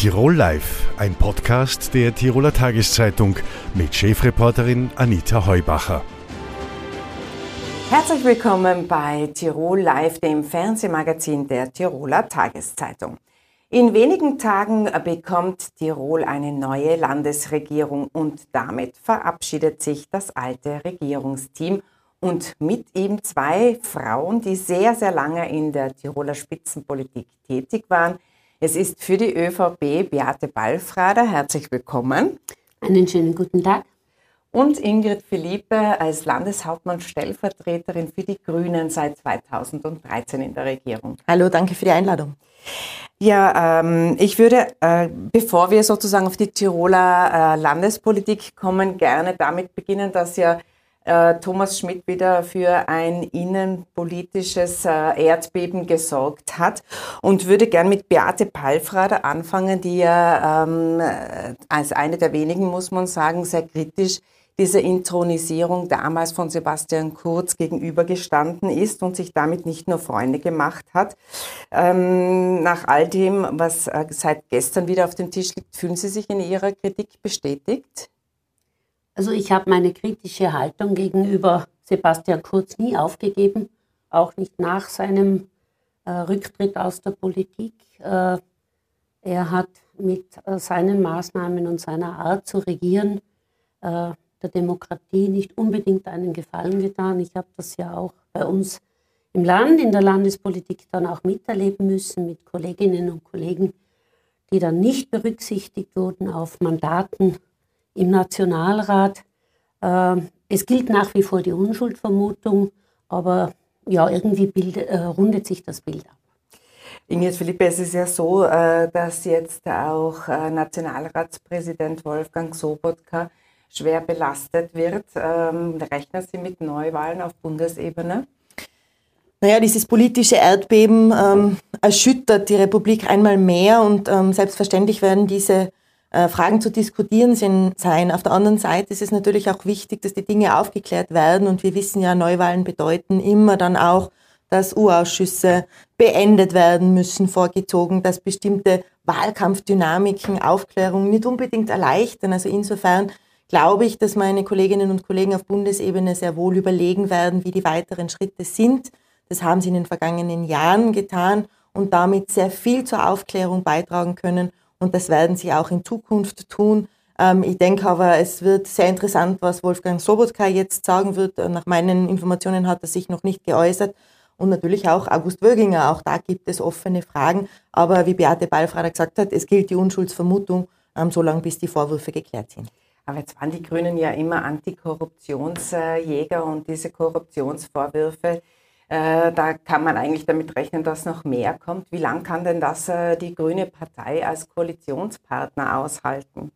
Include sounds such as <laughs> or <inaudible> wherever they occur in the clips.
Tirol Live, ein Podcast der Tiroler Tageszeitung mit Chefreporterin Anita Heubacher. Herzlich willkommen bei Tirol Live, dem Fernsehmagazin der Tiroler Tageszeitung. In wenigen Tagen bekommt Tirol eine neue Landesregierung und damit verabschiedet sich das alte Regierungsteam und mit ihm zwei Frauen, die sehr, sehr lange in der Tiroler Spitzenpolitik tätig waren. Es ist für die ÖVP Beate Ballfrader. Herzlich willkommen. Einen schönen guten Tag. Und Ingrid Philippe als Landeshauptmann Stellvertreterin für die Grünen seit 2013 in der Regierung. Hallo, danke für die Einladung. Ja, ähm, ich würde, äh, bevor wir sozusagen auf die Tiroler äh, Landespolitik kommen, gerne damit beginnen, dass ja Thomas Schmidt wieder für ein innenpolitisches äh, Erdbeben gesorgt hat und würde gern mit Beate Palfrader anfangen, die ja ähm, als eine der wenigen, muss man sagen, sehr kritisch dieser Intronisierung damals von Sebastian Kurz gegenübergestanden ist und sich damit nicht nur Freunde gemacht hat. Ähm, nach all dem, was äh, seit gestern wieder auf dem Tisch liegt, fühlen Sie sich in Ihrer Kritik bestätigt? Also ich habe meine kritische Haltung gegenüber Sebastian Kurz nie aufgegeben, auch nicht nach seinem äh, Rücktritt aus der Politik. Äh, er hat mit äh, seinen Maßnahmen und seiner Art zu regieren äh, der Demokratie nicht unbedingt einen Gefallen getan. Ich habe das ja auch bei uns im Land, in der Landespolitik dann auch miterleben müssen mit Kolleginnen und Kollegen, die dann nicht berücksichtigt wurden auf Mandaten im Nationalrat. Äh, es gilt nach wie vor die Unschuldvermutung, aber ja, irgendwie bild, äh, rundet sich das Bild ab. Ines Philippe, es ist ja so, äh, dass jetzt auch äh, Nationalratspräsident Wolfgang Sobotka schwer belastet wird. Ähm, rechnen Sie mit Neuwahlen auf Bundesebene? Naja, dieses politische Erdbeben ähm, erschüttert die Republik einmal mehr und ähm, selbstverständlich werden diese äh, Fragen zu diskutieren sein. Auf der anderen Seite ist es natürlich auch wichtig, dass die Dinge aufgeklärt werden. Und wir wissen ja, Neuwahlen bedeuten immer dann auch, dass U-Ausschüsse beendet werden müssen, vorgezogen, dass bestimmte Wahlkampfdynamiken Aufklärung nicht unbedingt erleichtern. Also insofern glaube ich, dass meine Kolleginnen und Kollegen auf Bundesebene sehr wohl überlegen werden, wie die weiteren Schritte sind. Das haben sie in den vergangenen Jahren getan und damit sehr viel zur Aufklärung beitragen können und das werden sie auch in Zukunft tun. Ähm, ich denke aber, es wird sehr interessant, was Wolfgang Sobotka jetzt sagen wird. Nach meinen Informationen hat er sich noch nicht geäußert. Und natürlich auch August Wöginger, auch da gibt es offene Fragen. Aber wie Beate Ballfrader gesagt hat, es gilt die Unschuldsvermutung, ähm, solange bis die Vorwürfe geklärt sind. Aber jetzt waren die Grünen ja immer Antikorruptionsjäger und diese Korruptionsvorwürfe, äh, da kann man eigentlich damit rechnen, dass noch mehr kommt. Wie lange kann denn das äh, die Grüne Partei als Koalitionspartner aushalten?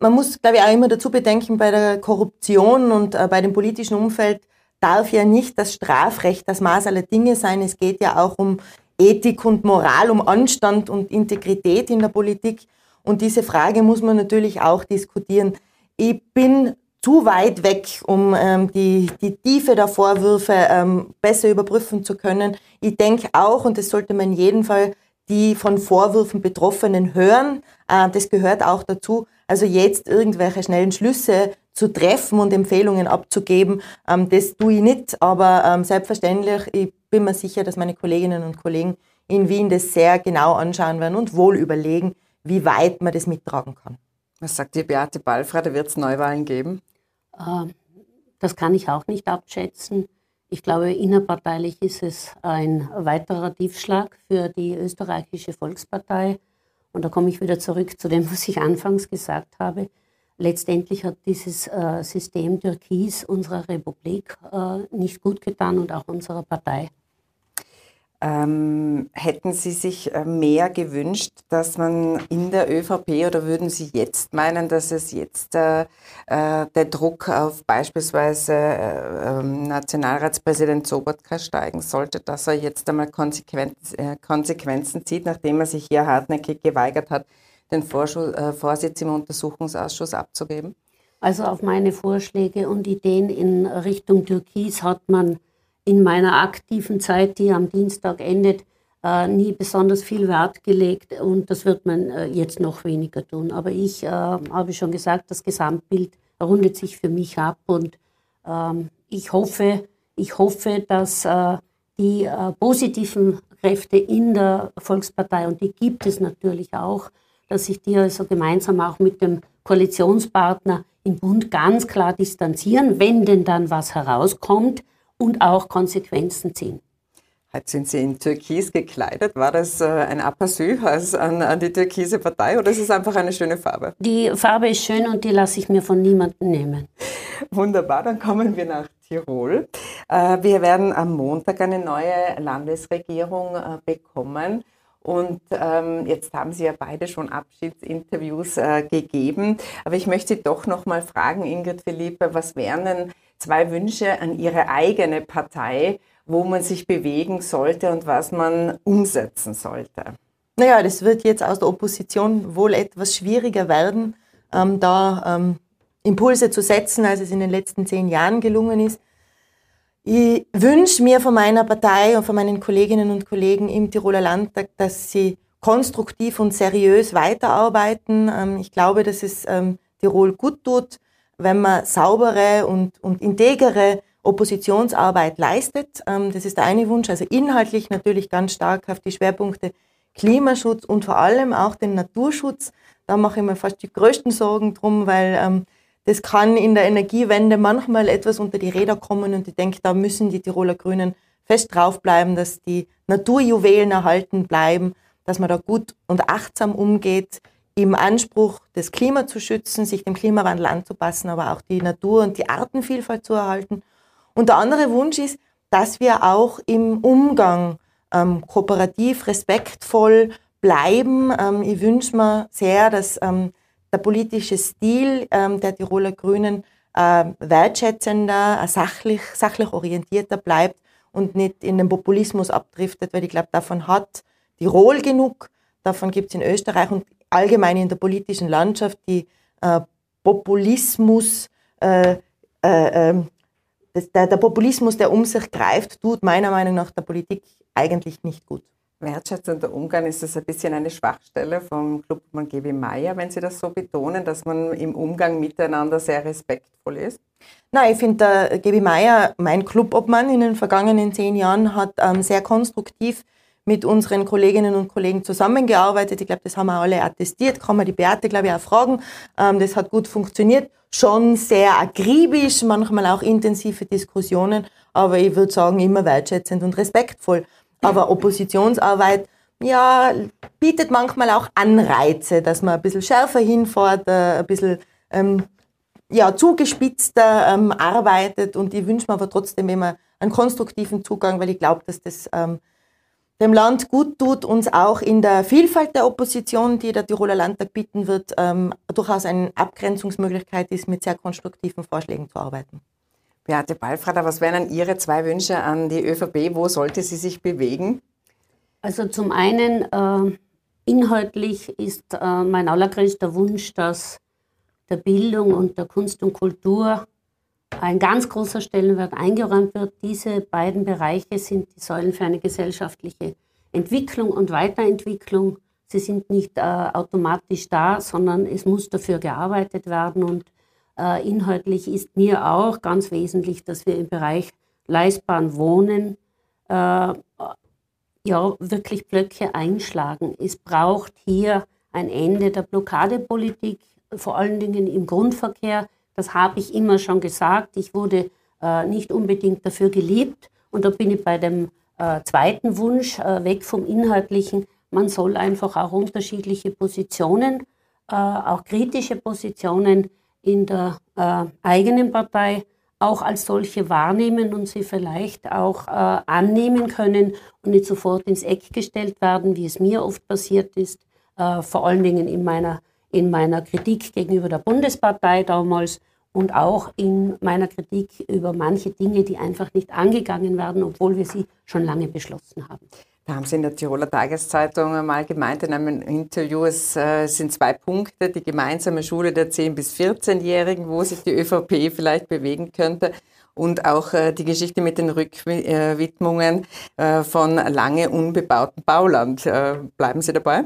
Man muss, glaube ich, auch immer dazu bedenken, bei der Korruption und äh, bei dem politischen Umfeld darf ja nicht das Strafrecht das Maß aller Dinge sein. Es geht ja auch um Ethik und Moral, um Anstand und Integrität in der Politik. Und diese Frage muss man natürlich auch diskutieren. Ich bin zu weit weg, um ähm, die, die Tiefe der Vorwürfe ähm, besser überprüfen zu können. Ich denke auch, und das sollte man in jedem Fall die von Vorwürfen Betroffenen hören, äh, das gehört auch dazu. Also jetzt irgendwelche schnellen Schlüsse zu treffen und Empfehlungen abzugeben, ähm, das tue ich nicht. Aber ähm, selbstverständlich, ich bin mir sicher, dass meine Kolleginnen und Kollegen in Wien das sehr genau anschauen werden und wohl überlegen, wie weit man das mittragen kann. Was sagt die Beate Ballfrei? Wird es Neuwahlen geben? Ähm, das kann ich auch nicht abschätzen. Ich glaube, innerparteilich ist es ein weiterer Tiefschlag für die österreichische Volkspartei. Und da komme ich wieder zurück zu dem, <laughs> was ich anfangs gesagt habe. Letztendlich hat dieses äh, System Türkis unserer Republik äh, nicht gut getan und auch unserer Partei. Ähm, hätten Sie sich äh, mehr gewünscht, dass man in der ÖVP oder würden Sie jetzt meinen, dass es jetzt äh, äh, der Druck auf beispielsweise äh, ähm, Nationalratspräsident Sobotka steigen sollte, dass er jetzt einmal Konsequenz, äh, Konsequenzen zieht, nachdem er sich hier hartnäckig geweigert hat, den Vorschuss, äh, Vorsitz im Untersuchungsausschuss abzugeben? Also auf meine Vorschläge und Ideen in Richtung Türkis hat man in meiner aktiven Zeit, die am Dienstag endet, äh, nie besonders viel Wert gelegt und das wird man äh, jetzt noch weniger tun. Aber ich äh, habe schon gesagt, das Gesamtbild rundet sich für mich ab und ähm, ich hoffe, ich hoffe, dass äh, die äh, positiven Kräfte in der Volkspartei, und die gibt es natürlich auch, dass sich die also gemeinsam auch mit dem Koalitionspartner im Bund ganz klar distanzieren, wenn denn dann was herauskommt und auch Konsequenzen ziehen. Heute sind Sie in Türkis gekleidet. War das äh, ein Aperçu an, an, die türkise Partei oder ist es einfach eine schöne Farbe? Die Farbe ist schön und die lasse ich mir von niemandem nehmen. Wunderbar, dann kommen wir nach Tirol. Äh, wir werden am Montag eine neue Landesregierung äh, bekommen. Und ähm, jetzt haben Sie ja beide schon Abschiedsinterviews äh, gegeben. Aber ich möchte Sie doch noch mal fragen, Ingrid Philippe, was wären denn zwei Wünsche an Ihre eigene Partei, wo man sich bewegen sollte und was man umsetzen sollte? Naja, das wird jetzt aus der Opposition wohl etwas schwieriger werden, ähm, da ähm, Impulse zu setzen, als es in den letzten zehn Jahren gelungen ist. Ich wünsche mir von meiner Partei und von meinen Kolleginnen und Kollegen im Tiroler Landtag, dass sie konstruktiv und seriös weiterarbeiten. Ähm, ich glaube, dass es ähm, Tirol gut tut, wenn man saubere und, und integere Oppositionsarbeit leistet. Ähm, das ist der eine Wunsch. Also inhaltlich natürlich ganz stark auf die Schwerpunkte Klimaschutz und vor allem auch den Naturschutz. Da mache ich mir fast die größten Sorgen drum, weil ähm, das kann in der Energiewende manchmal etwas unter die Räder kommen und ich denke, da müssen die Tiroler Grünen fest draufbleiben, dass die Naturjuwelen erhalten bleiben, dass man da gut und achtsam umgeht, im Anspruch, das Klima zu schützen, sich dem Klimawandel anzupassen, aber auch die Natur und die Artenvielfalt zu erhalten und der andere Wunsch ist, dass wir auch im Umgang ähm, kooperativ, respektvoll bleiben. Ähm, ich wünsche mir sehr, dass ähm, der politische Stil ähm, der Tiroler Grünen äh, wertschätzender, sachlich, sachlich orientierter bleibt und nicht in den Populismus abdriftet, weil ich glaube, davon hat Tirol genug, davon gibt es in Österreich und allgemein in der politischen Landschaft die äh, Populismus, äh, äh, ähm, das, der, der Populismus, der um sich greift, tut meiner Meinung nach der Politik eigentlich nicht gut. Wertschätzender Umgang, ist das ein bisschen eine Schwachstelle vom Clubmann GB Meier, wenn Sie das so betonen, dass man im Umgang miteinander sehr respektvoll ist? Nein, ich finde, der GB Meier, mein Clubobmann in den vergangenen zehn Jahren, hat ähm, sehr konstruktiv mit unseren Kolleginnen und Kollegen zusammengearbeitet. Ich glaube, das haben wir alle attestiert. Kann man die Beate, glaube ich, auch fragen. Ähm, das hat gut funktioniert. Schon sehr akribisch, manchmal auch intensive Diskussionen, aber ich würde sagen, immer wertschätzend und respektvoll. Aber Oppositionsarbeit, ja, bietet manchmal auch Anreize, dass man ein bisschen schärfer hinfährt, äh, ein bisschen ähm, ja, zugespitzter ähm, arbeitet. Und ich wünsche mir aber trotzdem immer einen konstruktiven Zugang, weil ich glaube, dass das ähm, dem Land gut tut, uns auch in der Vielfalt der Opposition, die der Tiroler Landtag bieten wird, ähm, durchaus eine Abgrenzungsmöglichkeit ist, mit sehr konstruktiven Vorschlägen zu arbeiten. Beate Ballfrader, was wären Ihre zwei Wünsche an die ÖVP? Wo sollte sie sich bewegen? Also zum einen, äh, inhaltlich ist äh, mein allergrößter Wunsch, dass der Bildung und der Kunst und Kultur ein ganz großer Stellenwert eingeräumt wird. Diese beiden Bereiche sind die Säulen für eine gesellschaftliche Entwicklung und Weiterentwicklung. Sie sind nicht äh, automatisch da, sondern es muss dafür gearbeitet werden. Und äh, inhaltlich ist mir auch ganz wesentlich, dass wir im Bereich leistbaren Wohnen äh, ja, wirklich Blöcke einschlagen. Es braucht hier ein Ende der Blockadepolitik, vor allen Dingen im Grundverkehr. Das habe ich immer schon gesagt. Ich wurde äh, nicht unbedingt dafür geliebt. Und da bin ich bei dem äh, zweiten Wunsch, äh, weg vom Inhaltlichen. Man soll einfach auch unterschiedliche Positionen, äh, auch kritische Positionen in der äh, eigenen Partei auch als solche wahrnehmen und sie vielleicht auch äh, annehmen können und nicht sofort ins Eck gestellt werden, wie es mir oft passiert ist, vor allen Dingen in meiner in meiner Kritik gegenüber der Bundespartei damals und auch in meiner Kritik über manche Dinge, die einfach nicht angegangen werden, obwohl wir sie schon lange beschlossen haben. Da haben Sie in der Tiroler Tageszeitung einmal gemeint in einem Interview, es äh, sind zwei Punkte, die gemeinsame Schule der 10- bis 14-Jährigen, wo sich die ÖVP vielleicht bewegen könnte und auch äh, die Geschichte mit den Rückwidmungen äh, von lange unbebauten Bauland. Bleiben Sie dabei?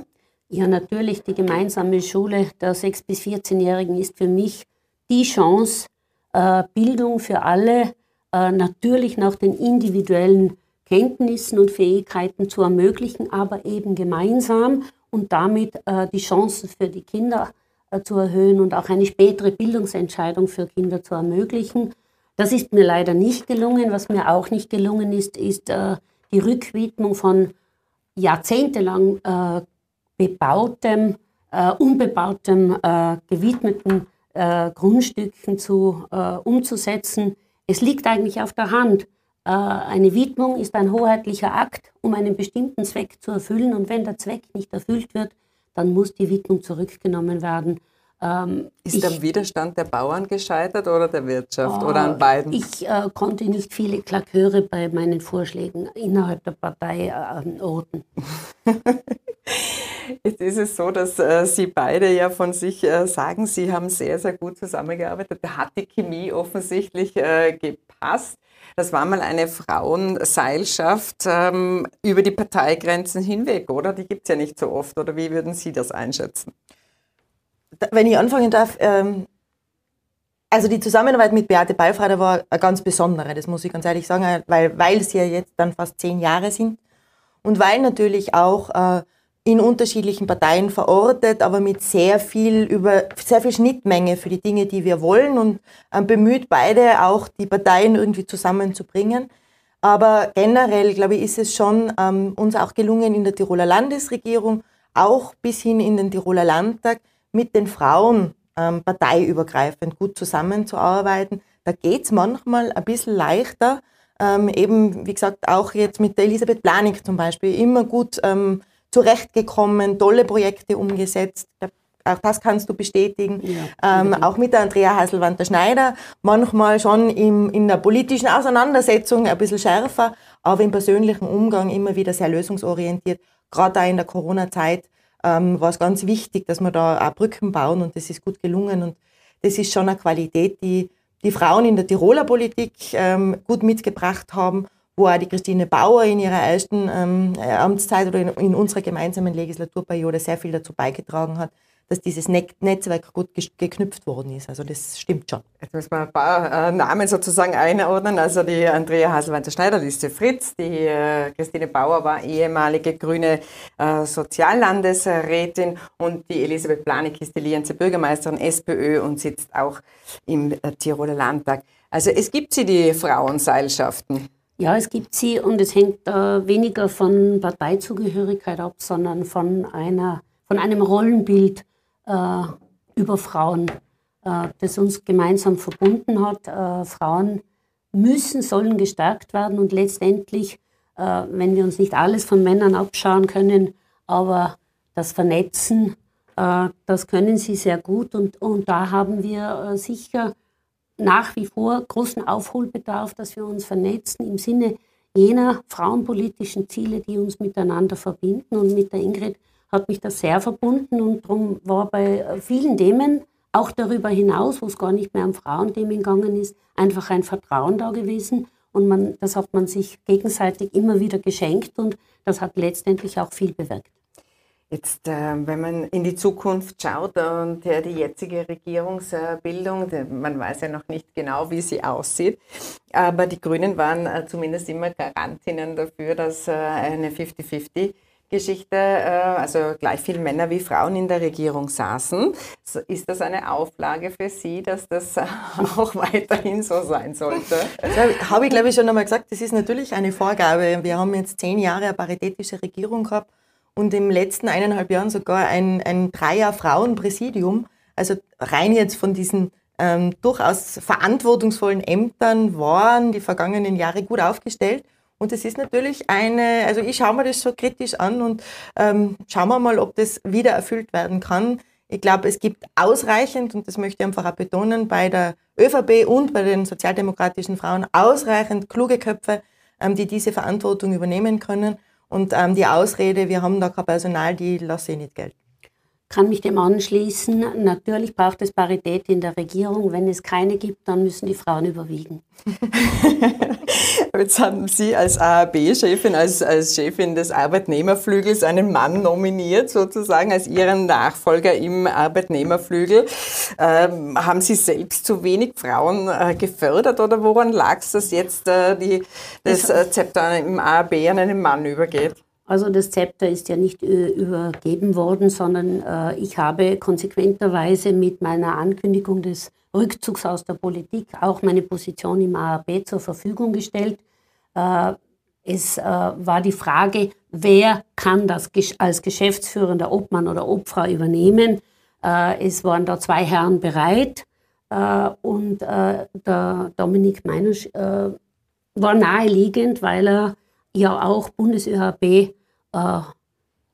Ja, natürlich. Die gemeinsame Schule der 6- bis 14-Jährigen ist für mich die Chance, äh, Bildung für alle, äh, natürlich nach den individuellen Kenntnissen und Fähigkeiten zu ermöglichen, aber eben gemeinsam und damit äh, die Chancen für die Kinder zu erhöhen und auch eine spätere Bildungsentscheidung für Kinder zu ermöglichen. Das ist mir leider nicht gelungen. Was mir auch nicht gelungen ist, ist die Rückwidmung von jahrzehntelang bebautem, unbebautem, gewidmeten äh, Grundstücken zu, äh, umzusetzen. Es liegt eigentlich auf der Hand. Äh, eine Widmung ist ein hoheitlicher Akt, um einen bestimmten Zweck zu erfüllen. Und wenn der Zweck nicht erfüllt wird, dann muss die Widmung zurückgenommen werden. Ähm, ist ich, am Widerstand der Bauern gescheitert oder der Wirtschaft oder an beiden? Ich äh, konnte nicht viele Klaköre bei meinen Vorschlägen innerhalb der Partei äh, orten. <laughs> Jetzt ist es so, dass äh, Sie beide ja von sich äh, sagen, Sie haben sehr, sehr gut zusammengearbeitet. Da hat die Chemie offensichtlich äh, gepasst. Das war mal eine Frauenseilschaft ähm, über die Parteigrenzen hinweg, oder? Die gibt es ja nicht so oft. Oder wie würden Sie das einschätzen? Wenn ich anfangen darf, ähm, also die Zusammenarbeit mit Beate Beifrader war eine ganz besondere, das muss ich ganz ehrlich sagen, weil, weil es ja jetzt dann fast zehn Jahre sind und weil natürlich auch äh, in unterschiedlichen Parteien verortet, aber mit sehr viel über sehr viel Schnittmenge für die Dinge, die wir wollen und ähm, bemüht beide auch die Parteien irgendwie zusammenzubringen. Aber generell, glaube ich, ist es schon ähm, uns auch gelungen in der Tiroler Landesregierung, auch bis hin in den Tiroler Landtag, mit den Frauen ähm, parteiübergreifend gut zusammenzuarbeiten. Da geht es manchmal ein bisschen leichter. Ähm, eben, wie gesagt, auch jetzt mit der Elisabeth Planik zum Beispiel, immer gut ähm, zurechtgekommen, tolle Projekte umgesetzt. Auch das kannst du bestätigen. Ja, ähm, auch mit der Andrea Heiselwander-Schneider, manchmal schon im, in der politischen Auseinandersetzung ein bisschen schärfer, aber im persönlichen Umgang immer wieder sehr lösungsorientiert. Gerade auch in der Corona-Zeit ähm, war es ganz wichtig, dass wir da auch Brücken bauen und das ist gut gelungen. Und das ist schon eine Qualität, die die Frauen in der Tiroler Politik ähm, gut mitgebracht haben wo auch die Christine Bauer in ihrer ersten ähm, Amtszeit oder in, in, unserer gemeinsamen Legislaturperiode sehr viel dazu beigetragen hat, dass dieses Net Netzwerk gut geknüpft worden ist. Also das stimmt schon. Jetzt müssen wir ein paar äh, Namen sozusagen einordnen. Also die Andrea Haselweiter-Schneider, die ist die Fritz, die äh, Christine Bauer war ehemalige grüne äh, Soziallandesrätin und die Elisabeth Planik ist die Lienze Bürgermeisterin SPÖ und sitzt auch im äh, Tiroler Landtag. Also es gibt sie, die Frauenseilschaften. Ja, es gibt sie und es hängt äh, weniger von Parteizugehörigkeit ab, sondern von, einer, von einem Rollenbild äh, über Frauen, äh, das uns gemeinsam verbunden hat. Äh, Frauen müssen, sollen gestärkt werden und letztendlich, äh, wenn wir uns nicht alles von Männern abschauen können, aber das Vernetzen, äh, das können sie sehr gut und, und da haben wir sicher nach wie vor großen Aufholbedarf, dass wir uns vernetzen im Sinne jener frauenpolitischen Ziele, die uns miteinander verbinden. Und mit der Ingrid hat mich das sehr verbunden und darum war bei vielen Themen, auch darüber hinaus, wo es gar nicht mehr um Frauenthemen gegangen ist, einfach ein Vertrauen da gewesen. Und man, das hat man sich gegenseitig immer wieder geschenkt und das hat letztendlich auch viel bewirkt. Jetzt, äh, wenn man in die Zukunft schaut und äh, die jetzige Regierungsbildung, man weiß ja noch nicht genau, wie sie aussieht, aber die Grünen waren äh, zumindest immer Garantinnen dafür, dass eine 50-50 Geschichte, also gleich viele Männer wie Frauen in der Regierung saßen. Ist das eine Auflage für Sie, dass das <laughs> auch weiterhin so sein sollte? Habe ich, glaube ich, schon einmal gesagt. Das ist natürlich eine Vorgabe. Wir haben jetzt zehn Jahre eine paritätische Regierung gehabt und im letzten eineinhalb Jahren sogar ein, ein Dreier-Frauenpräsidium. Also rein jetzt von diesen ähm, durchaus verantwortungsvollen Ämtern waren die vergangenen Jahre gut aufgestellt. Und es ist natürlich eine, also ich schaue mir das so kritisch an und ähm, schauen wir mal, ob das wieder erfüllt werden kann. Ich glaube, es gibt ausreichend, und das möchte ich einfach auch betonen, bei der ÖVP und bei den sozialdemokratischen Frauen ausreichend kluge Köpfe, ähm, die diese Verantwortung übernehmen können. Und ähm, die Ausrede, wir haben da kein Personal, die lasse ich nicht gelten. Kann mich dem anschließen. Natürlich braucht es Parität in der Regierung. Wenn es keine gibt, dann müssen die Frauen überwiegen. <laughs> Jetzt haben Sie als AAB-Chefin, als, als Chefin des Arbeitnehmerflügels einen Mann nominiert, sozusagen als Ihren Nachfolger im Arbeitnehmerflügel. Ähm, haben Sie selbst zu wenig Frauen äh, gefördert oder woran lag es, dass jetzt äh, die, das äh, Zepter im AAB an einen Mann übergeht? Also das Zepter ist ja nicht äh, übergeben worden, sondern äh, ich habe konsequenterweise mit meiner Ankündigung des Rückzugs aus der Politik auch meine Position im AAB zur Verfügung gestellt. Äh, es war die Frage, wer kann das als geschäftsführender Obmann oder Obfrau übernehmen. Es waren da zwei Herren bereit und der Dominik Meinusch war naheliegend, weil er ja auch Bundes-ÖHB, äh,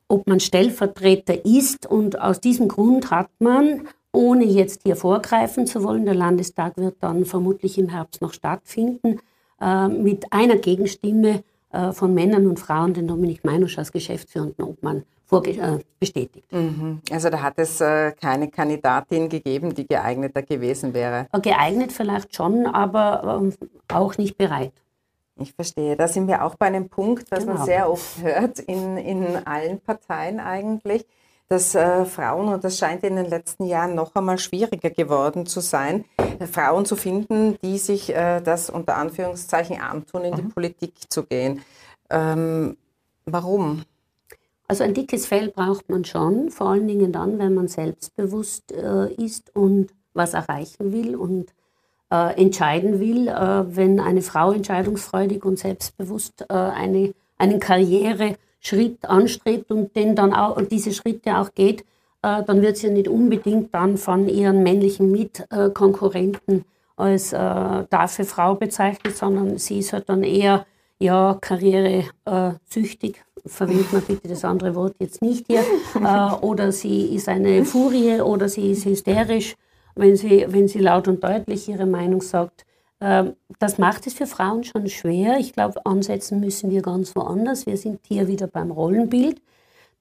ob man Stellvertreter ist. Und aus diesem Grund hat man, ohne jetzt hier vorgreifen zu wollen, der Landestag wird dann vermutlich im Herbst noch stattfinden, äh, mit einer Gegenstimme äh, von Männern und Frauen den Dominik Meinusch als geschäftsführenden Obmann äh, bestätigt. Mhm. Also da hat es äh, keine Kandidatin gegeben, die geeigneter gewesen wäre. Geeignet vielleicht schon, aber ähm, auch nicht bereit. Ich verstehe. Da sind wir auch bei einem Punkt, was genau. man sehr oft hört in, in allen Parteien eigentlich, dass äh, Frauen, und das scheint in den letzten Jahren noch einmal schwieriger geworden zu sein, äh, Frauen zu finden, die sich äh, das unter Anführungszeichen antun, in mhm. die Politik zu gehen. Ähm, warum? Also ein dickes Fell braucht man schon, vor allen Dingen dann, wenn man selbstbewusst äh, ist und was erreichen will und äh, entscheiden will, äh, wenn eine Frau entscheidungsfreudig und selbstbewusst äh, eine, einen Karriereschritt anstrebt und den dann auch, und diese Schritte auch geht, äh, dann wird sie nicht unbedingt dann von ihren männlichen Mitkonkurrenten als äh, dafür Frau bezeichnet, sondern sie ist halt dann eher ja, karrieresüchtig, verwendet man bitte das andere Wort jetzt nicht hier, <laughs> äh, oder sie ist eine Furie oder sie ist hysterisch wenn sie, wenn sie laut und deutlich ihre Meinung sagt. Ähm, das macht es für Frauen schon schwer. Ich glaube, ansetzen müssen wir ganz woanders. Wir sind hier wieder beim Rollenbild.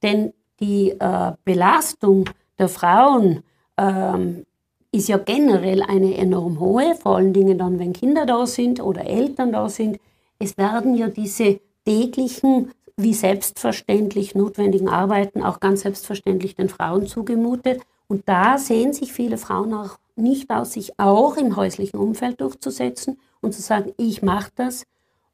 Denn die äh, Belastung der Frauen ähm, ist ja generell eine enorm hohe, vor allen Dingen dann, wenn Kinder da sind oder Eltern da sind. Es werden ja diese täglichen, wie selbstverständlich notwendigen Arbeiten auch ganz selbstverständlich den Frauen zugemutet. Und da sehen sich viele Frauen auch nicht aus, sich auch im häuslichen Umfeld durchzusetzen und zu sagen, ich mache das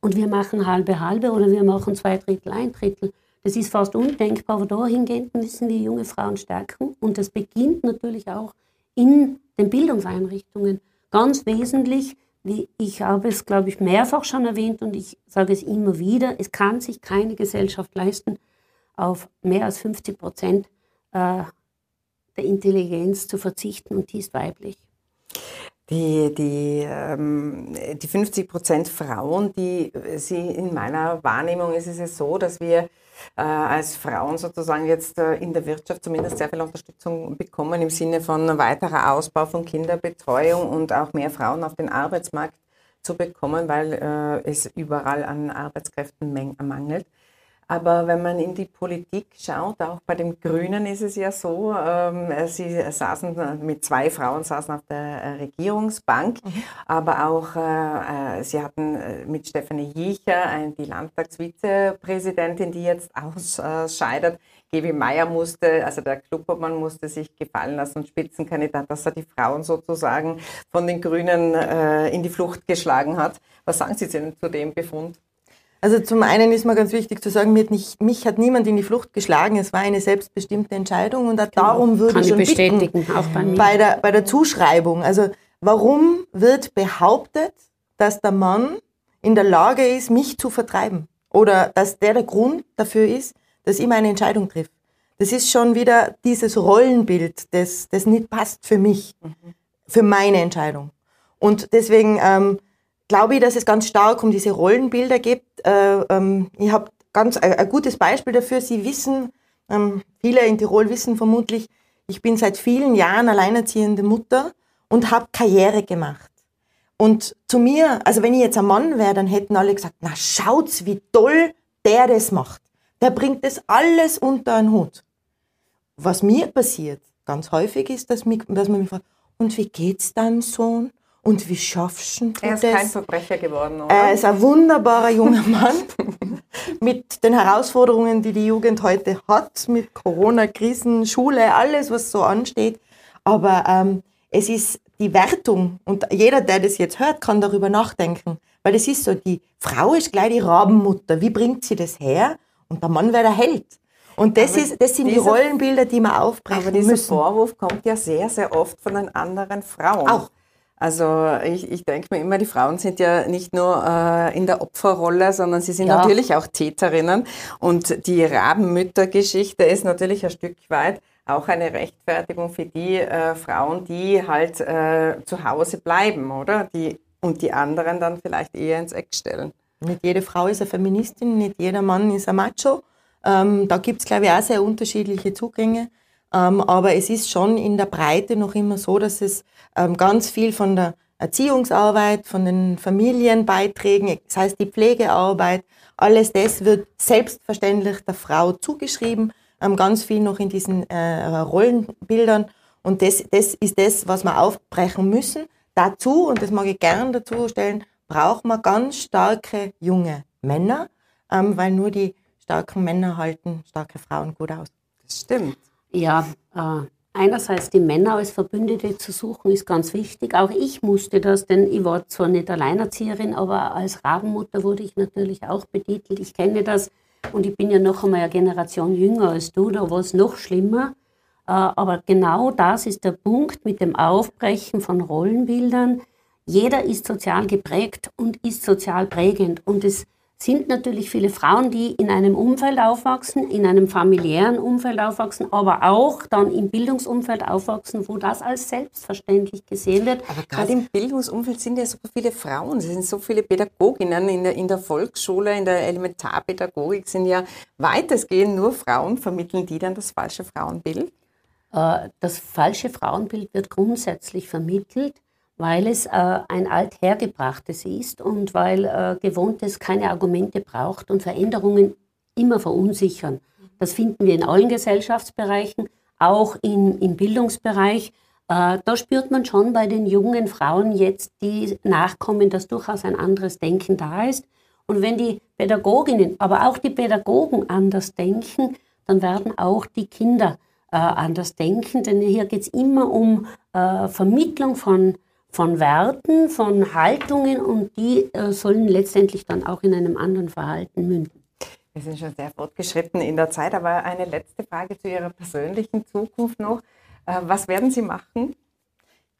und wir machen halbe halbe oder wir machen zwei Drittel, ein Drittel. Das ist fast undenkbar, aber dahingehend müssen wir junge Frauen stärken. Und das beginnt natürlich auch in den Bildungseinrichtungen. Ganz wesentlich, wie ich habe es, glaube ich, mehrfach schon erwähnt und ich sage es immer wieder, es kann sich keine Gesellschaft leisten, auf mehr als 50 Prozent äh, der Intelligenz zu verzichten und die ist weiblich. Die, die, ähm, die 50 Prozent Frauen, die sie in meiner Wahrnehmung ist es ja so, dass wir äh, als Frauen sozusagen jetzt äh, in der Wirtschaft zumindest sehr viel Unterstützung bekommen im Sinne von weiterer Ausbau von Kinderbetreuung und auch mehr Frauen auf den Arbeitsmarkt zu bekommen, weil äh, es überall an Arbeitskräften mangelt. Aber wenn man in die Politik schaut, auch bei den Grünen ist es ja so, ähm, sie saßen mit zwei Frauen saßen auf der Regierungsbank, mhm. aber auch äh, äh sie hatten äh, mit Stefanie Jicher, die Landtagsvizepräsidentin, die jetzt ausscheidet. Gebi Meyer musste, also der Klubobmann musste sich gefallen lassen und Spitzenkandidat, dass er die Frauen sozusagen von den Grünen äh, in die Flucht geschlagen hat. Was sagen Sie denn zu dem Befund? Also zum einen ist mir ganz wichtig zu sagen, mich, nicht, mich hat niemand in die Flucht geschlagen. Es war eine selbstbestimmte Entscheidung und genau. darum würde Kann ich schon bestätigen, bitten, auch bei, mir. bei, der, bei der Zuschreibung. Also warum wird behauptet, dass der Mann in der Lage ist, mich zu vertreiben? Oder dass der der Grund dafür ist, dass ich meine Entscheidung trifft? Das ist schon wieder dieses Rollenbild, das, das nicht passt für mich, mhm. für meine Entscheidung. Und deswegen ähm, glaube ich, dass es ganz stark um diese Rollenbilder geht. Äh, ähm, ich habe ganz ein, ein, gutes Beispiel dafür. Sie wissen, ähm, viele in Tirol wissen vermutlich, ich bin seit vielen Jahren alleinerziehende Mutter und habe Karriere gemacht. Und zu mir, also wenn ich jetzt ein Mann wäre, dann hätten alle gesagt, na schaut's, wie toll der das macht. Der bringt das alles unter einen Hut. was mir passiert, ganz häufig ist, dass, dass man mich fragt, und wie geht's deinem Sohn? Und wie schaffst du das? Er ist das? kein Verbrecher geworden, oder? Er ist ein wunderbarer junger Mann <laughs> mit den Herausforderungen, die die Jugend heute hat, mit Corona, Krisen, Schule, alles, was so ansteht. Aber ähm, es ist die Wertung und jeder, der das jetzt hört, kann darüber nachdenken. Weil es ist so, die Frau ist gleich die Rabenmutter. Wie bringt sie das her? Und der Mann wäre der Held. Und das, ist, das sind die dieser- Rollenbilder, die man aufbrechen Aber dieser müssen. Vorwurf kommt ja sehr, sehr oft von den anderen Frauen. Auch. Also ich, ich denke mir immer, die Frauen sind ja nicht nur äh, in der Opferrolle, sondern sie sind Ja. natürlich auch Täterinnen. Und die Rabenmüttergeschichte ist natürlich ein Stück weit auch eine Rechtfertigung für die äh, Frauen, die halt äh, zu Hause bleiben, oder? Die, und die anderen dann vielleicht eher ins Eck stellen. Nicht jede Frau ist eine Feministin, nicht jeder Mann ist ein Macho. Ähm, da gibt es, glaube ich, auch sehr unterschiedliche Zugänge. Ähm, aber es ist schon in der Breite noch immer so, dass es ähm, ganz viel von der Erziehungsarbeit, von den Familienbeiträgen, das heißt die Pflegearbeit, alles das wird selbstverständlich der Frau zugeschrieben, ähm, ganz viel noch in diesen äh, Rollenbildern. Und das, das ist das, was wir aufbrechen müssen. Dazu, und das mag ich gern dazu stellen, braucht man ganz starke junge Männer, weil nur die starken Männer halten starke Frauen gut aus. Das stimmt. Ja, äh, einerseits die Männer als Verbündete zu suchen, ist ganz wichtig. Auch ich musste das, denn ich war zwar nicht Alleinerzieherin, aber als Rabenmutter wurde ich natürlich auch betitelt. Ich kenne das und ich bin ja noch einmal eine Generation jünger als du, da war es noch schlimmer. Äh, aber genau das ist der Punkt mit dem Aufbrechen von Rollenbildern. Jeder ist sozial geprägt und ist sozial prägend. Und es sind natürlich viele Frauen, die in einem Umfeld aufwachsen, in einem familiären Umfeld aufwachsen, aber auch dann im Bildungsumfeld aufwachsen, wo das als selbstverständlich gesehen wird. Aber gerade im Bildungsumfeld sind ja so viele Frauen, es sind so viele Pädagoginnen in der, in der Volksschule, in der Elementarpädagogik sind ja weitestgehend nur Frauen, vermitteln die dann das falsche Frauenbild? Äh, Das falsche Frauenbild wird grundsätzlich vermittelt, weil es äh, ein althergebrachtes ist und weil äh, Gewohntes keine Argumente braucht und Veränderungen immer verunsichern. Das finden wir in allen Gesellschaftsbereichen, auch in, im Bildungsbereich. Äh, da spürt man schon bei den jungen Frauen jetzt, die nachkommen, dass durchaus ein anderes Denken da ist. Und wenn die Pädagoginnen, aber auch die Pädagogen anders denken, dann werden auch die Kinder äh, anders denken. Denn hier geht es immer um äh, Vermittlung von, von Werten, von Haltungen und die äh, sollen letztendlich dann auch in einem anderen Verhalten münden. Wir sind schon sehr fortgeschritten in der Zeit, aber eine letzte Frage zu Ihrer persönlichen Zukunft noch. Äh, Was werden Sie machen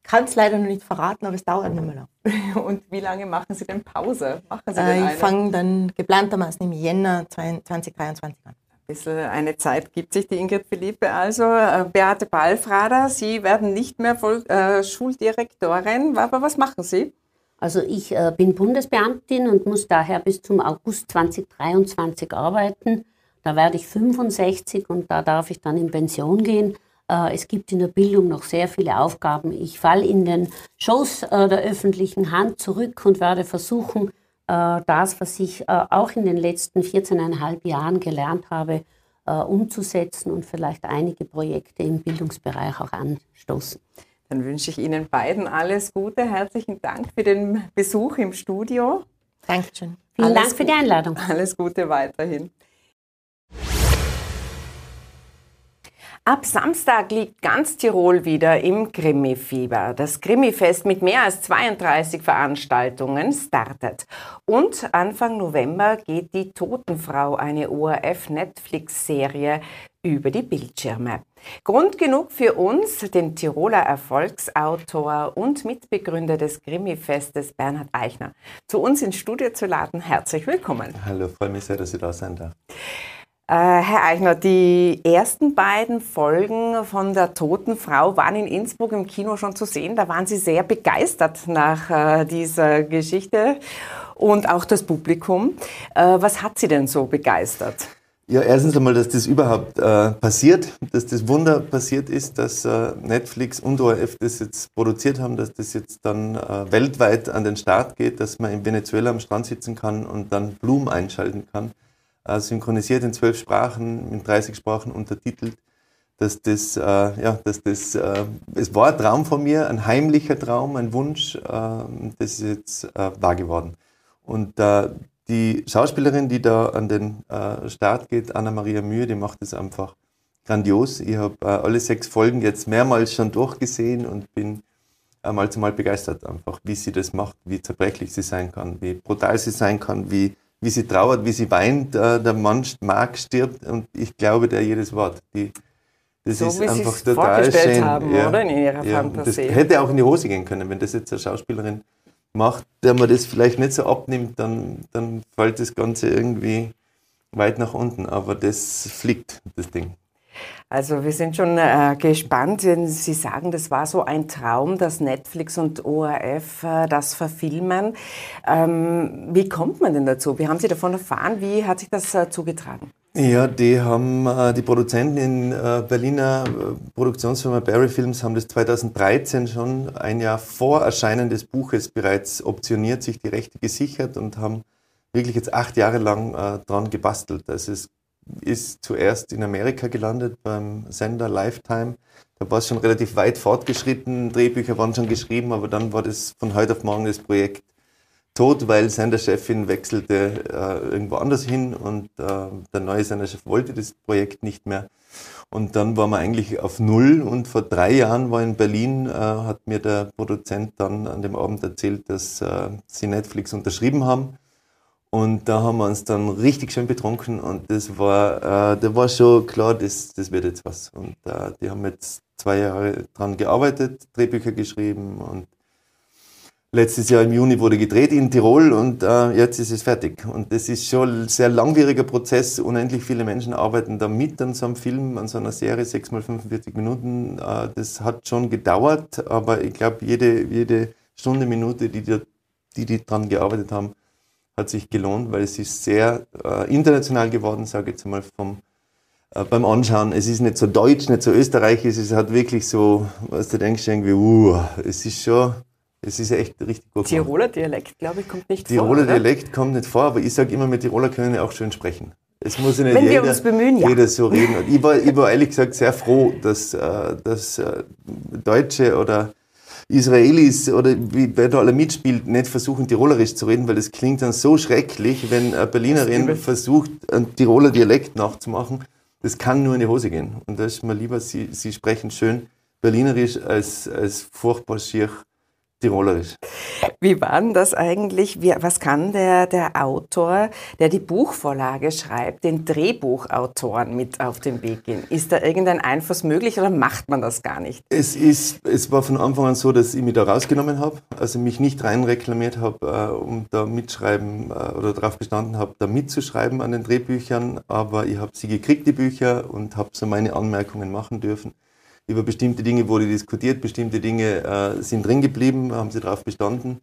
Kann es leider noch nicht verraten, aber es dauert nicht mehr lang. <laughs> und wie lange machen Sie denn Pause? Machen Sie denn Äh, eine? ich fange dann geplantermaßen im Jänner 2023 an. Bisschen eine Zeit gibt sich die Ingrid Philippe also. Äh, Beate Ballfrader, Sie werden nicht mehr Vol äh, Schuldirektorin, aber was machen Sie? Also ich äh, bin Bundesbeamtin und muss daher bis zum August 2023 arbeiten. Da werde ich 65 und da darf ich dann in Pension gehen. Äh, es gibt in der Bildung noch sehr viele Aufgaben. Ich falle in den Schoß äh, der öffentlichen Hand zurück und werde versuchen, das, was ich äh, auch in den letzten 14,5 Jahren gelernt habe, äh, umzusetzen und vielleicht einige Projekte im Bildungsbereich auch anstoßen. Dann wünsche ich Ihnen beiden alles Gute. Herzlichen Dank für den Besuch im Studio. Dankeschön. Vielen Alles Dank für die Einladung. Alles Gute weiterhin. Ab Samstag liegt ganz Tirol wieder im Krimi-Fieber. Das Krimi-Fest mit mehr als 32 Veranstaltungen startet. Und Anfang November geht die Totenfrau, eine ORF-Netflix-Serie, über die Bildschirme. Grund genug für uns, den Tiroler Erfolgsautor und Mitbegründer des Krimi-Festes Bernhard Eichner, zu uns ins Studio zu laden. Herzlich willkommen. Hallo, freue mich sehr, dass ich da sein darf. Äh, Herr Eichner, die ersten beiden Folgen von der toten Frau waren in Innsbruck im Kino schon zu sehen. Da waren Sie sehr begeistert nach äh, dieser Geschichte und auch das Publikum. Äh, was hat Sie denn so begeistert? Ja, erstens einmal, dass das überhaupt äh, passiert, dass das Wunder passiert ist, dass äh, Netflix und ORF das jetzt produziert haben, dass das jetzt dann äh, weltweit an den Start geht, dass man in Venezuela am Strand sitzen kann und dann Bloom einschalten kann. Äh, synchronisiert in zwölf Sprachen, in 30 Sprachen untertitelt. dass das, äh, ja, dass das, äh, es war ein Traum von mir, ein heimlicher Traum, ein Wunsch, äh, das ist jetzt äh, wahr geworden. Und äh, die Schauspielerin, die da an den Start geht, Anna-Maria Mühe, die macht es einfach grandios. Ich habe alle sechs Folgen jetzt mehrmals schon durchgesehen und bin einmal zu Mal begeistert einfach, wie sie das macht, wie zerbrechlich sie sein kann, wie brutal sie sein kann, wie, wie sie trauert, wie sie weint. Äh, der Mann, Mark stirbt und ich glaube der jedes Wort. Die, das so, ist einfach total schön. Haben, ja, oder in ihrer ja, Fantasie. Das hätte auch in die Hose gehen können, wenn das jetzt eine Schauspielerin macht, der man das vielleicht nicht so abnimmt, dann, dann fällt das Ganze irgendwie weit nach unten. Aber das fliegt, das Ding. Also wir sind schon äh, gespannt, wenn Sie sagen, das war so ein Traum, dass Netflix und ORF äh, das verfilmen. Ähm, wie kommt man denn dazu? Wie haben Sie davon erfahren? Wie hat sich das äh, zugetragen? Ja, die haben äh, die Produzenten in äh, Berliner äh, Produktionsfirma Barry Films haben das 2013 schon ein Jahr vor Erscheinen des Buches bereits optioniert, sich die Rechte gesichert und haben wirklich jetzt acht Jahre lang dran gebastelt. Also es ist zuerst in Amerika gelandet beim Sender Lifetime. Da war es schon relativ weit fortgeschritten, Drehbücher waren schon geschrieben, aber dann war das von heute auf morgen das Projekt tot, weil Senderchefin wechselte äh, irgendwo anders hin und äh, der neue Senderchef wollte das Projekt nicht mehr. Und dann waren wir eigentlich auf Null und vor drei Jahren war in Berlin, äh, hat mir der Produzent dann an dem Abend erzählt, dass äh, sie Netflix unterschrieben haben und da haben wir uns dann richtig schön betrunken und das war, äh, da war schon klar, das, das wird jetzt was. Und äh, die haben jetzt zwei Jahre dran gearbeitet, Drehbücher geschrieben und letztes Jahr im Juni wurde gedreht in Tirol und äh, jetzt ist es fertig. Und das ist schon ein sehr langwieriger Prozess. Unendlich viele Menschen arbeiten da mit an so einem Film, an so einer Serie, 6 mal 45 Minuten. Äh, das hat schon gedauert, aber ich glaube, jede, jede Stunde, Minute, die, die, die, die dran gearbeitet haben, hat sich gelohnt, weil es ist sehr äh, international geworden, sage ich jetzt mal vom äh, beim Anschauen. Es ist nicht so deutsch, nicht so österreichisch, es hat wirklich so, was du denkst, irgendwie, uh, es ist schon, es ist echt richtig gut. Tiroler Dialekt, glaube ich, kommt nicht Tiroler vor. Tiroler Dialekt kommt nicht vor, aber ich sage immer, mit Tiroler können ja auch schön sprechen. Es muss ja nicht Wenn jeder, wir uns bemühen, ja. jeder so reden. Und ich war, ich war ehrlich gesagt sehr froh, dass, äh, dass äh, Deutsche oder Israelis oder wie, wer da alle mitspielt, nicht versuchen, Tirolerisch zu reden, weil das klingt dann so schrecklich, wenn eine Berlinerin versucht, einen Tiroler Dialekt nachzumachen. Das kann nur in die Hose gehen. Und da ist mir lieber, sie, sie sprechen schön Berlinerisch als, als furchtbar schier Tirolerisch. Wie war denn das eigentlich? Wie, was kann der, der Autor, der die Buchvorlage schreibt, den Drehbuchautoren mit auf den Weg gehen? Ist da irgendein Einfluss möglich oder macht man das gar nicht? Es, ist, es war von Anfang an so, dass ich mich da rausgenommen habe, also mich nicht reinreklamiert habe, äh, um da mitschreiben äh, oder darauf bestanden habe, da mitzuschreiben an den Drehbüchern, aber ich habe sie gekriegt, die Bücher, und habe so meine Anmerkungen machen dürfen über bestimmte Dinge wurde diskutiert, bestimmte Dinge äh, sind drin geblieben, haben sie darauf bestanden.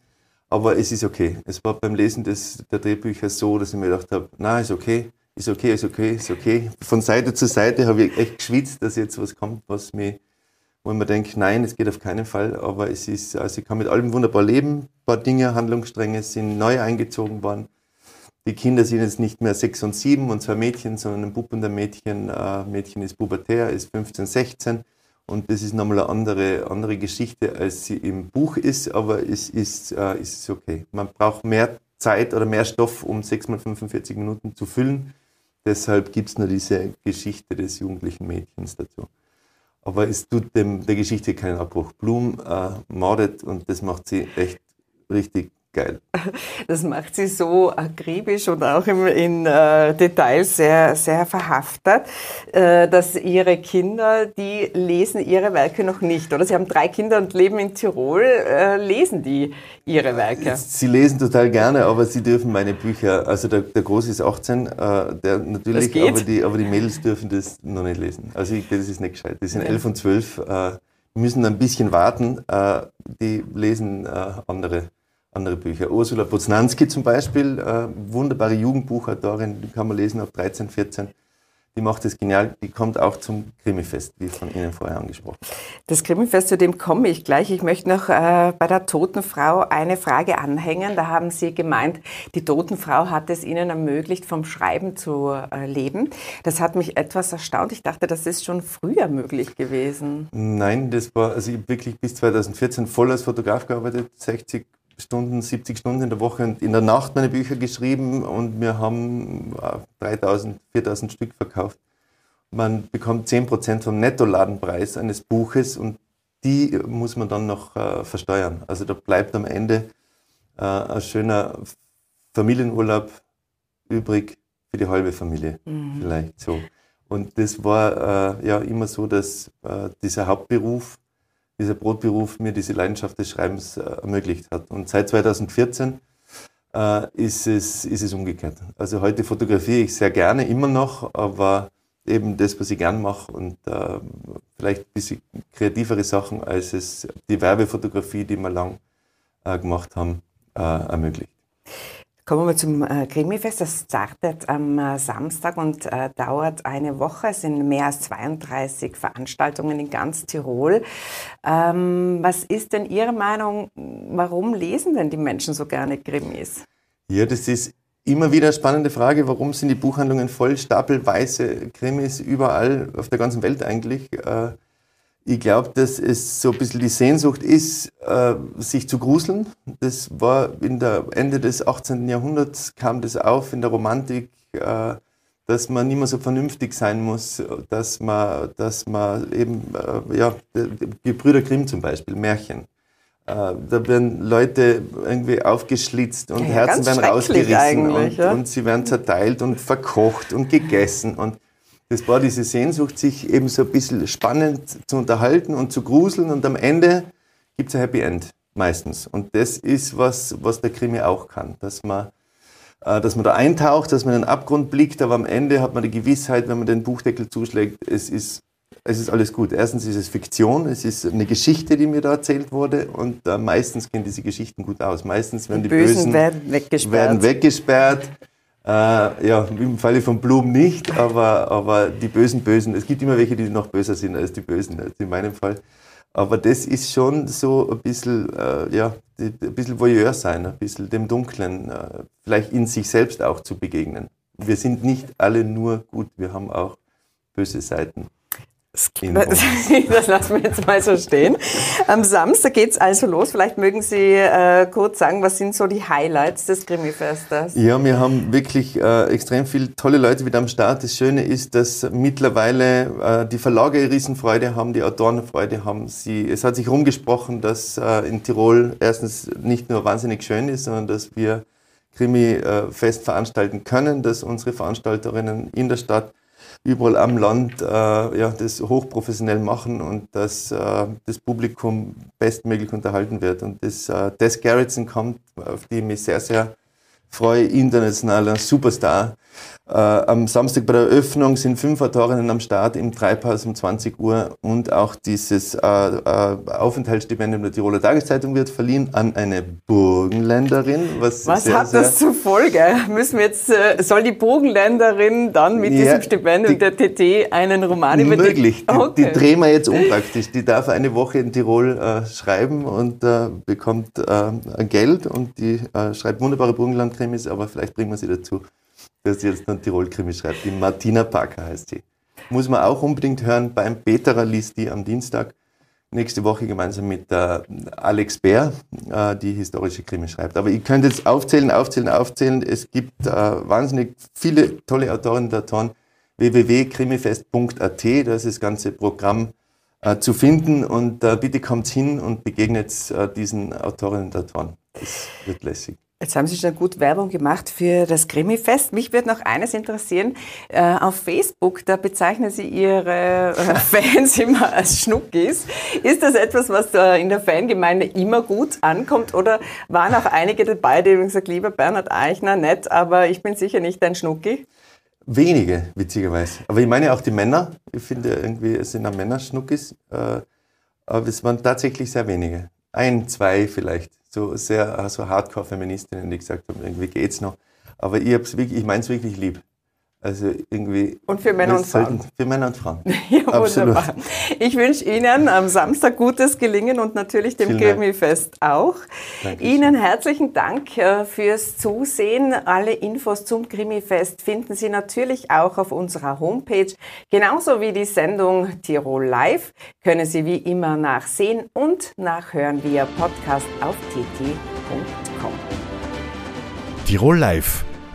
Aber es ist okay. Es war beim Lesen des, der Drehbücher so, dass ich mir gedacht habe, na, ist okay, ist okay, ist okay, ist okay. Von Seite zu Seite habe ich echt geschwitzt, dass jetzt was kommt, was mir, wo ich mir denke, nein, es geht auf keinen Fall. Aber es ist, also ich kann mit allem wunderbar leben. Ein paar Dinge, Handlungsstränge sind neu eingezogen worden. Die Kinder sind jetzt nicht mehr sechs und sieben und zwei Mädchen, sondern ein Bub und ein Mädchen. Äh, Mädchen ist pubertär, ist 15, 16 und das ist nochmal eine andere, andere Geschichte, als sie im Buch ist, aber es ist, äh, ist okay. Man braucht mehr Zeit oder mehr Stoff, um 6 mal 45 Minuten zu füllen. Deshalb gibt es nur diese Geschichte des jugendlichen Mädchens dazu. Aber es tut dem, der Geschichte keinen Abbruch. Blum äh, mordet und das macht sie echt richtig geil. <laughs> Das macht sie so akribisch und auch im, in äh, Details sehr, sehr verhaftet, äh, dass ihre Kinder, die lesen ihre Werke noch nicht, oder? Sie haben drei Kinder und leben in Tirol, äh, lesen die ihre Werke? Sie lesen total gerne, aber sie dürfen meine Bücher, also der, der Große ist 18, äh, der natürlich, aber die, aber die Mädels dürfen das noch nicht lesen. Also ich, das ist nicht gescheit. Die sind ja. 11 und 12, äh, müssen ein bisschen warten, äh, die lesen andere andere Bücher. Ursula Poznanski zum Beispiel, äh, wunderbare Jugendbuchautorin, die kann man lesen ab 13, 14. die macht es genial, die kommt auch zum Krimifest, wie von Ihnen vorher angesprochen. Das Krimifest, zu dem komme ich gleich. Ich möchte noch äh, bei der toten Frau eine Frage anhängen. Da haben Sie gemeint, die toten Frau hat es Ihnen ermöglicht, vom Schreiben zu äh, leben. Das hat mich etwas erstaunt. Ich dachte, das ist schon früher möglich gewesen. Nein, das war, also ich wirklich bis 2014 voll als Fotograf gearbeitet, 60 Stunden, 70 Stunden in der Woche und in der Nacht meine Bücher geschrieben und wir haben 3000, äh, 4000 Stück verkauft. Man bekommt 10% vom Nettoladenpreis eines Buches und die muss man dann noch äh, versteuern. Also da bleibt am Ende äh, ein schöner Familienurlaub übrig für die halbe Familie, mhm. vielleicht so. Und das war äh, ja immer so, dass äh, dieser Hauptberuf dieser Brotberuf mir diese Leidenschaft des Schreibens äh, ermöglicht hat. Und seit 2014 äh, ist, es, ist es umgekehrt. Also heute fotografiere ich sehr gerne, immer noch, aber eben das, was ich gern mache und äh, vielleicht ein bisschen kreativere Sachen, als es die Werbefotografie, die wir lang äh, gemacht haben, äh, ermöglicht. Kommen wir zum äh, Krimifest. Das startet am äh, Samstag und äh, dauert eine Woche. Es sind mehr als 32 Veranstaltungen in ganz Tirol. Ähm, was ist denn Ihre Meinung? Warum lesen denn die Menschen so gerne Krimis? Ja, das ist immer wieder eine spannende Frage. Warum sind die Buchhandlungen voll, stapelweise Krimis überall auf der ganzen Welt eigentlich? Äh, ich glaube, dass es so ein bisschen die Sehnsucht ist, äh, sich zu gruseln. Das war in der Ende des 18. Jahrhunderts kam das auf in der Romantik, äh, dass man nicht mehr so vernünftig sein muss, dass man, dass man eben, äh, ja, die Brüder Grimm zum Beispiel, Märchen. Äh, da werden Leute irgendwie aufgeschlitzt und ja, Herzen werden rausgerissen und, ja? und sie werden zerteilt und verkocht und gegessen und das war diese Sehnsucht, sich eben so ein bisschen spannend zu unterhalten und zu gruseln und am Ende gibt es ein Happy End meistens. Und das ist was, was der Krimi auch kann, dass man, äh, dass man da eintaucht, dass man in den Abgrund blickt, aber am Ende hat man die Gewissheit, wenn man den Buchdeckel zuschlägt, es ist, es ist alles gut. Erstens ist es Fiktion, es ist eine Geschichte, die mir da erzählt wurde und äh, meistens gehen diese Geschichten gut aus. Meistens werden die, die Bösen, Bösen werden weggesperrt. Werden weggesperrt äh, ja, im Falle von Blum nicht, aber, aber die bösen Bösen, es gibt immer welche, die noch böser sind als die Bösen, also in meinem Fall. Aber das ist schon so ein bisschen, äh, ja, ein bisschen Voyeur sein, ein bisschen dem Dunklen, äh, vielleicht in sich selbst auch zu begegnen. Wir sind nicht alle nur gut, wir haben auch böse Seiten. <laughs> Das lassen wir jetzt mal so stehen. Am Samstag geht es also los. Vielleicht mögen Sie äh, kurz sagen, was sind so die Highlights des Krimi-Festes? Ja, wir haben wirklich äh, extrem viele tolle Leute wieder am Start. Das Schöne ist, dass mittlerweile äh, die Verlage Riesenfreude haben, die Autoren Freude haben. Sie, es hat sich rumgesprochen, dass äh, in Tirol erstens nicht nur wahnsinnig schön ist, sondern dass wir Krimi-Fest veranstalten können, dass unsere Veranstalterinnen in der Stadt überall am Land äh, ja, das hochprofessionell machen und dass äh, das Publikum bestmöglich unterhalten wird. Und das äh, Des Garrettson kommt, auf die ich mich sehr, sehr freue, internationaler Superstar. Äh, am Samstag bei der Eröffnung sind fünf Autorinnen am Start im Treibhaus um 20 Uhr und auch dieses äh, äh, Aufenthaltsstipendium der Tiroler Tageszeitung wird verliehen an eine Burgenländerin. Was, was sehr, hat das zur Folge? Müssen wir jetzt, äh, soll die Burgenländerin dann mit ja, diesem Stipendium die, der TT einen Roman über Möglich. Die, okay. die, die drehen wir jetzt unpraktisch. Die darf eine Woche in Tirol äh, schreiben und äh, bekommt Geld und die schreibt wunderbare Burgenland-Krimis, aber vielleicht bringen wir sie dazu dass sie jetzt einen Tirol-Krimi schreibt. Die Martina Parker heißt sie. Muss man auch unbedingt hören. Beim Peterer liest die am Dienstag nächste Woche gemeinsam mit äh, Alex Bär, äh, die historische Krimi schreibt. Aber ich könnte jetzt aufzählen, aufzählen, aufzählen. Es gibt äh, wahnsinnig viele tolle Autorinnen und Autoren. www.krimifest.at, da ist das ganze Programm äh, zu finden. Und äh, bitte kommt hin und begegnet äh, diesen Autorinnen und Autoren. Das wird lässig. Jetzt haben Sie schon gut Werbung gemacht für das Krimi-Fest. Mich würde noch eines interessieren. Äh, auf Facebook, da bezeichnen Sie Ihre äh, <laughs> Fans immer als Schnuckis. Ist das etwas, was äh, in der Fangemeinde immer gut ankommt? Oder waren auch einige dabei, die haben gesagt, lieber Bernhard Eichner, nett, aber ich bin sicher nicht ein Schnucki? Wenige, witzigerweise. Aber ich meine auch die Männer. Ich finde irgendwie, es sind auch Männer Schnuckis. Aber es waren tatsächlich sehr wenige. Ein, zwei vielleicht so sehr so Hardcore-Feministinnen, die gesagt haben, irgendwie geht's noch. Aber ich, ich meine es wirklich lieb. Also irgendwie. Und für Männer und Frauen. Für Männer und Frauen. <laughs> ja, Absolut. wunderbar. Ich wünsche Ihnen am Samstag gutes Gelingen und natürlich dem Krimi-Fest auch. Dankeschön. Ihnen herzlichen Dank äh, fürs Zusehen. Alle Infos zum Krimi-Fest finden Sie natürlich auch auf unserer Homepage. Genauso wie die Sendung Tirol Live können Sie wie immer nachsehen und nachhören via Podcast auf tt.com. Tirol Live